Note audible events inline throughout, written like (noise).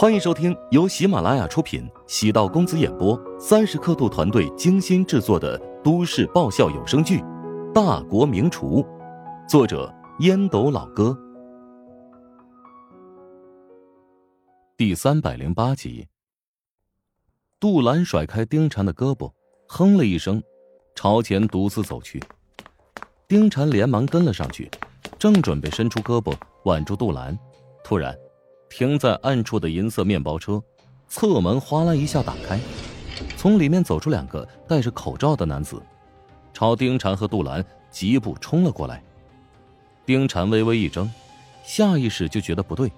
欢迎收听由喜马拉雅出品、喜道公子演播、三十刻度团队精心制作的都市爆笑有声剧《大国名厨》，作者烟斗老哥，第三百零八集。杜兰甩开丁禅的胳膊，哼了一声，朝前独自走去。丁禅连忙跟了上去，正准备伸出胳膊挽住杜兰，突然。停在暗处的银色面包车，侧门哗啦一下打开，从里面走出两个戴着口罩的男子，朝丁婵和杜兰疾步冲了过来。丁婵微微一怔，下意识就觉得不对，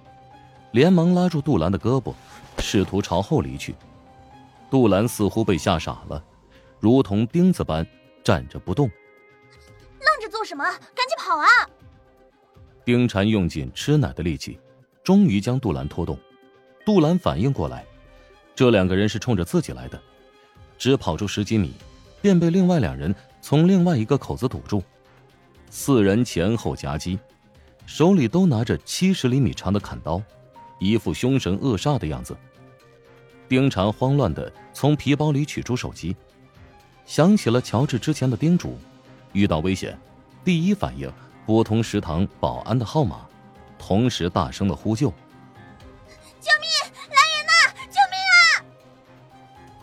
连忙拉住杜兰的胳膊，试图朝后离去。杜兰似乎被吓傻了，如同钉子般站着不动。愣着做什么？赶紧跑啊！丁婵用尽吃奶的力气。终于将杜兰拖动，杜兰反应过来，这两个人是冲着自己来的，只跑出十几米，便被另外两人从另外一个口子堵住。四人前后夹击，手里都拿着七十厘米长的砍刀，一副凶神恶煞的样子。丁禅慌乱的从皮包里取出手机，想起了乔治之前的叮嘱，遇到危险，第一反应拨通食堂保安的号码。同时大声的呼救：“救命！来人呐！救命啊！”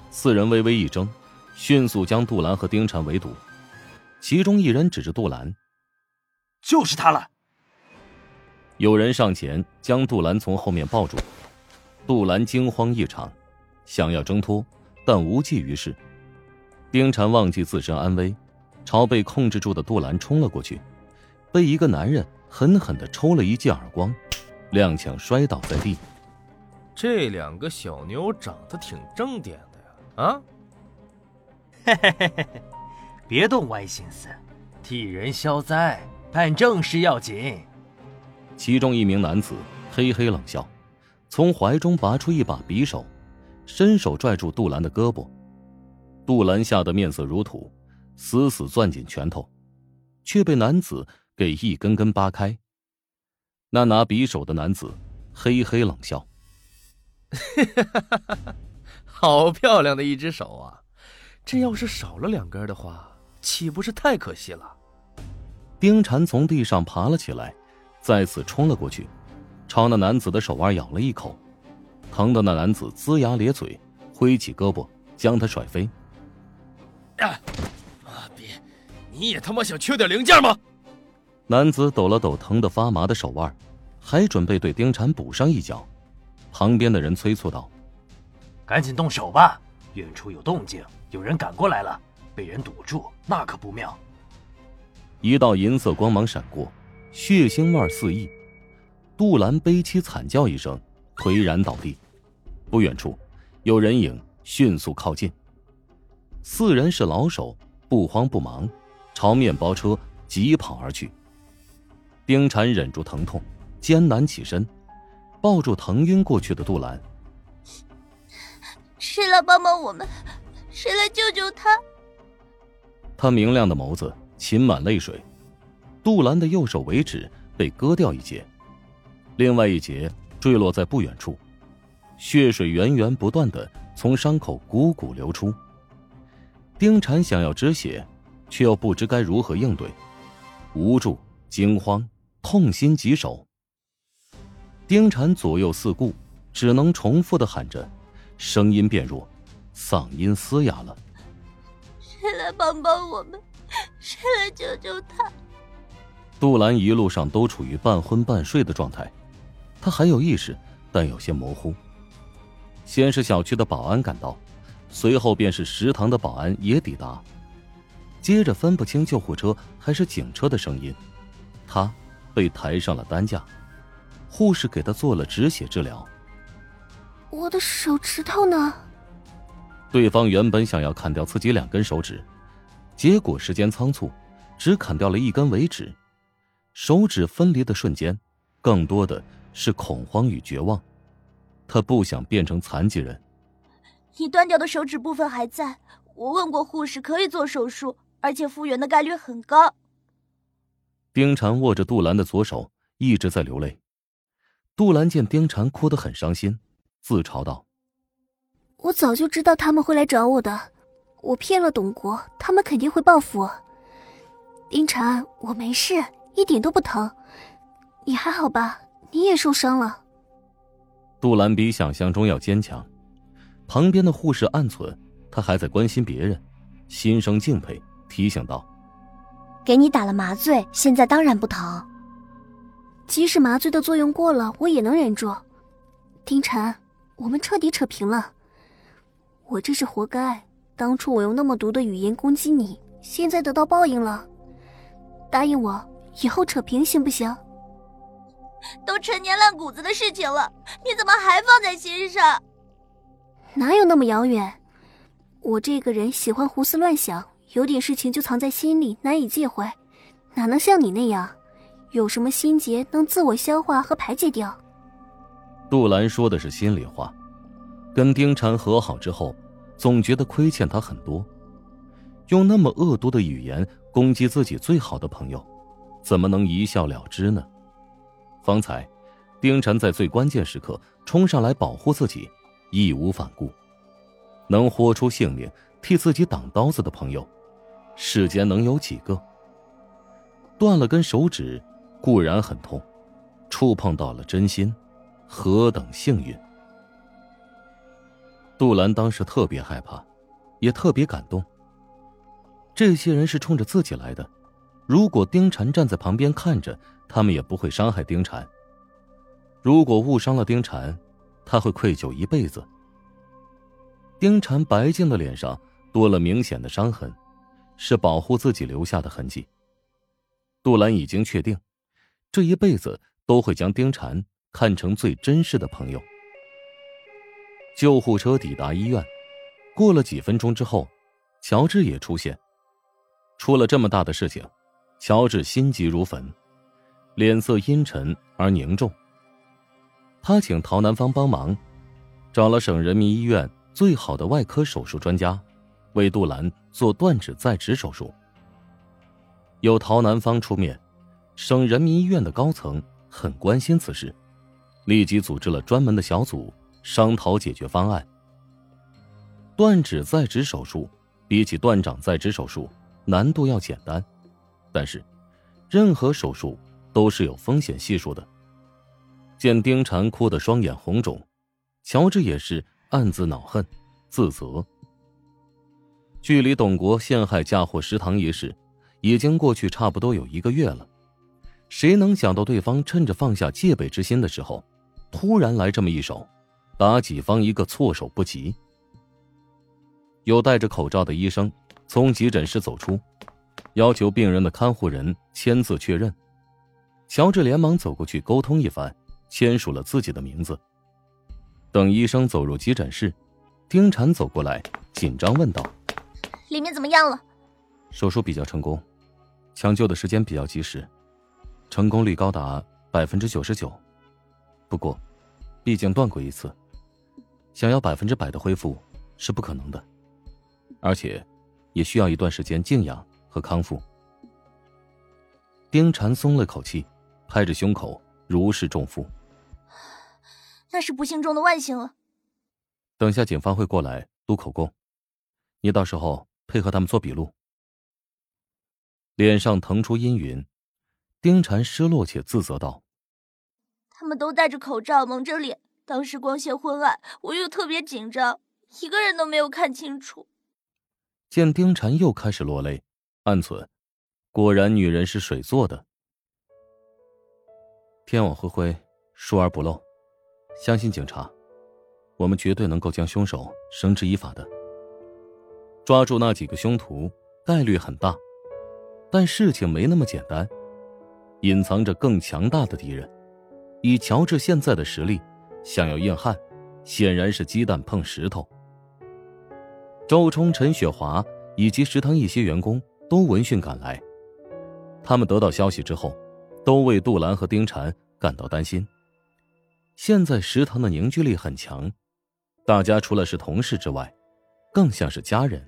四人微微一怔，迅速将杜兰和丁婵围堵。其中一人指着杜兰：“就是他了。”有人上前将杜兰从后面抱住。杜兰惊慌异常，想要挣脱，但无济于事。丁婵忘记自身安危，朝被控制住的杜兰冲了过去，被一个男人。狠狠的抽了一记耳光，踉跄摔倒在地。这两个小妞长得挺正点的呀！啊，嘿嘿嘿嘿嘿，别动歪心思，替人消灾，办正事要紧。其中一名男子嘿嘿冷笑，从怀中拔出一把匕首，伸手拽住杜兰的胳膊。杜兰吓得面色如土，死死攥紧拳头，却被男子。给一根根扒开。那拿匕首的男子嘿嘿冷笑：“ (laughs) 好漂亮的一只手啊！这要是少了两根的话，岂不是太可惜了？”丁禅从地上爬了起来，再次冲了过去，朝那男子的手腕咬了一口，疼的那男子龇牙咧嘴，挥起胳膊将他甩飞。啊！妈逼！你也他妈想缺点零件吗？男子抖了抖疼得发麻的手腕，还准备对丁婵补上一脚。旁边的人催促道：“赶紧动手吧，远处有动静，有人赶过来了，被人堵住，那可不妙。”一道银色光芒闪过，血腥味四溢。杜兰悲凄惨叫一声，颓然倒地。不远处，有人影迅速靠近。四人是老手，不慌不忙，朝面包车疾跑而去。丁婵忍住疼痛，艰难起身，抱住疼晕过去的杜兰。谁来帮帮我们？谁来救救他？他明亮的眸子噙满泪水。杜兰的右手尾指被割掉一截，另外一截坠落在不远处，血水源源不断的从伤口汩汩流出。丁婵想要止血，却又不知该如何应对，无助、惊慌。痛心疾首，丁禅左右四顾，只能重复的喊着，声音变弱，嗓音嘶哑了：“谁来帮帮我们？谁来救救他？”杜兰一路上都处于半昏半睡的状态，他还有意识，但有些模糊。先是小区的保安赶到，随后便是食堂的保安也抵达，接着分不清救护车还是警车的声音，他。被抬上了担架，护士给他做了止血治疗。我的手指头呢？对方原本想要砍掉自己两根手指，结果时间仓促，只砍掉了一根尾指。手指分离的瞬间，更多的是恐慌与绝望。他不想变成残疾人。你断掉的手指部分还在，我问过护士，可以做手术，而且复原的概率很高。丁婵握着杜兰的左手，一直在流泪。杜兰见丁婵哭得很伤心，自嘲道：“我早就知道他们会来找我的，我骗了董国，他们肯定会报复我。丁婵，我没事，一点都不疼，你还好吧？你也受伤了。”杜兰比想象中要坚强，旁边的护士暗存他还在关心别人，心生敬佩，提醒道：“给你打了麻醉，现在当然不疼。即使麻醉的作用过了，我也能忍住。”丁晨，我们彻底扯平了。我这是活该，当初我用那么毒的语言攻击你，现在得到报应了。答应我，以后扯平行不行？都陈年烂谷子的事情了，你怎么还放在心上？哪有那么遥远？我这个人喜欢胡思乱想，有点事情就藏在心里，难以介怀，哪能像你那样，有什么心结能自我消化和排解掉？杜兰说的是心里话，跟丁禅和好之后，总觉得亏欠他很多，用那么恶毒的语言攻击自己最好的朋友，怎么能一笑了之呢？方才，丁禅在最关键时刻冲上来保护自己，义无反顾，能豁出性命替自己挡刀子的朋友，世间能有几个？断了根手指固然很痛，触碰到了真心。何等幸运！杜兰当时特别害怕，也特别感动。这些人是冲着自己来的，如果丁禅站在旁边看着，他们也不会伤害丁禅。如果误伤了丁禅，他会愧疚一辈子。丁禅白净的脸上多了明显的伤痕，是保护自己留下的痕迹。杜兰已经确定，这一辈子都会将丁禅。看成最珍视的朋友。救护车抵达医院，过了几分钟之后，乔治也出现。出了这么大的事情，乔治心急如焚，脸色阴沉而凝重。他请陶南方帮忙，找了省人民医院最好的外科手术专家，为杜兰做断指再植手术。有陶南方出面，省人民医院的高层很关心此事。立即组织了专门的小组商讨解决方案。断指再植手术比起断掌再植手术难度要简单，但是任何手术都是有风险系数的。见丁禅哭得双眼红肿，乔治也是暗自恼恨、自责。距离董国陷害嫁祸食堂一事已经过去差不多有一个月了，谁能想到对方趁着放下戒备之心的时候？突然来这么一手，打己方一个措手不及。有戴着口罩的医生从急诊室走出，要求病人的看护人签字确认。乔治连忙走过去沟通一番，签署了自己的名字。等医生走入急诊室，丁婵走过来，紧张问道：“里面怎么样了？”手术比较成功，抢救的时间比较及时，成功率高达百分之九十九。不过，毕竟断过一次，想要百分之百的恢复是不可能的，而且也需要一段时间静养和康复。丁婵松了口气，拍着胸口如释重负。那是不幸中的万幸了。等下警方会过来录口供，你到时候配合他们做笔录。脸上腾出阴云，丁婵失落且自责道。他们都戴着口罩，蒙着脸。当时光线昏暗，我又特别紧张，一个人都没有看清楚。见丁婵又开始落泪，暗存：果然女人是水做的。天网恢恢，疏而不漏，相信警察，我们绝对能够将凶手绳之以法的。抓住那几个凶徒概率很大，但事情没那么简单，隐藏着更强大的敌人。以乔治现在的实力，想要硬汉，显然是鸡蛋碰石头。周冲、陈雪华以及食堂一些员工都闻讯赶来，他们得到消息之后，都为杜兰和丁婵感到担心。现在食堂的凝聚力很强，大家除了是同事之外，更像是家人。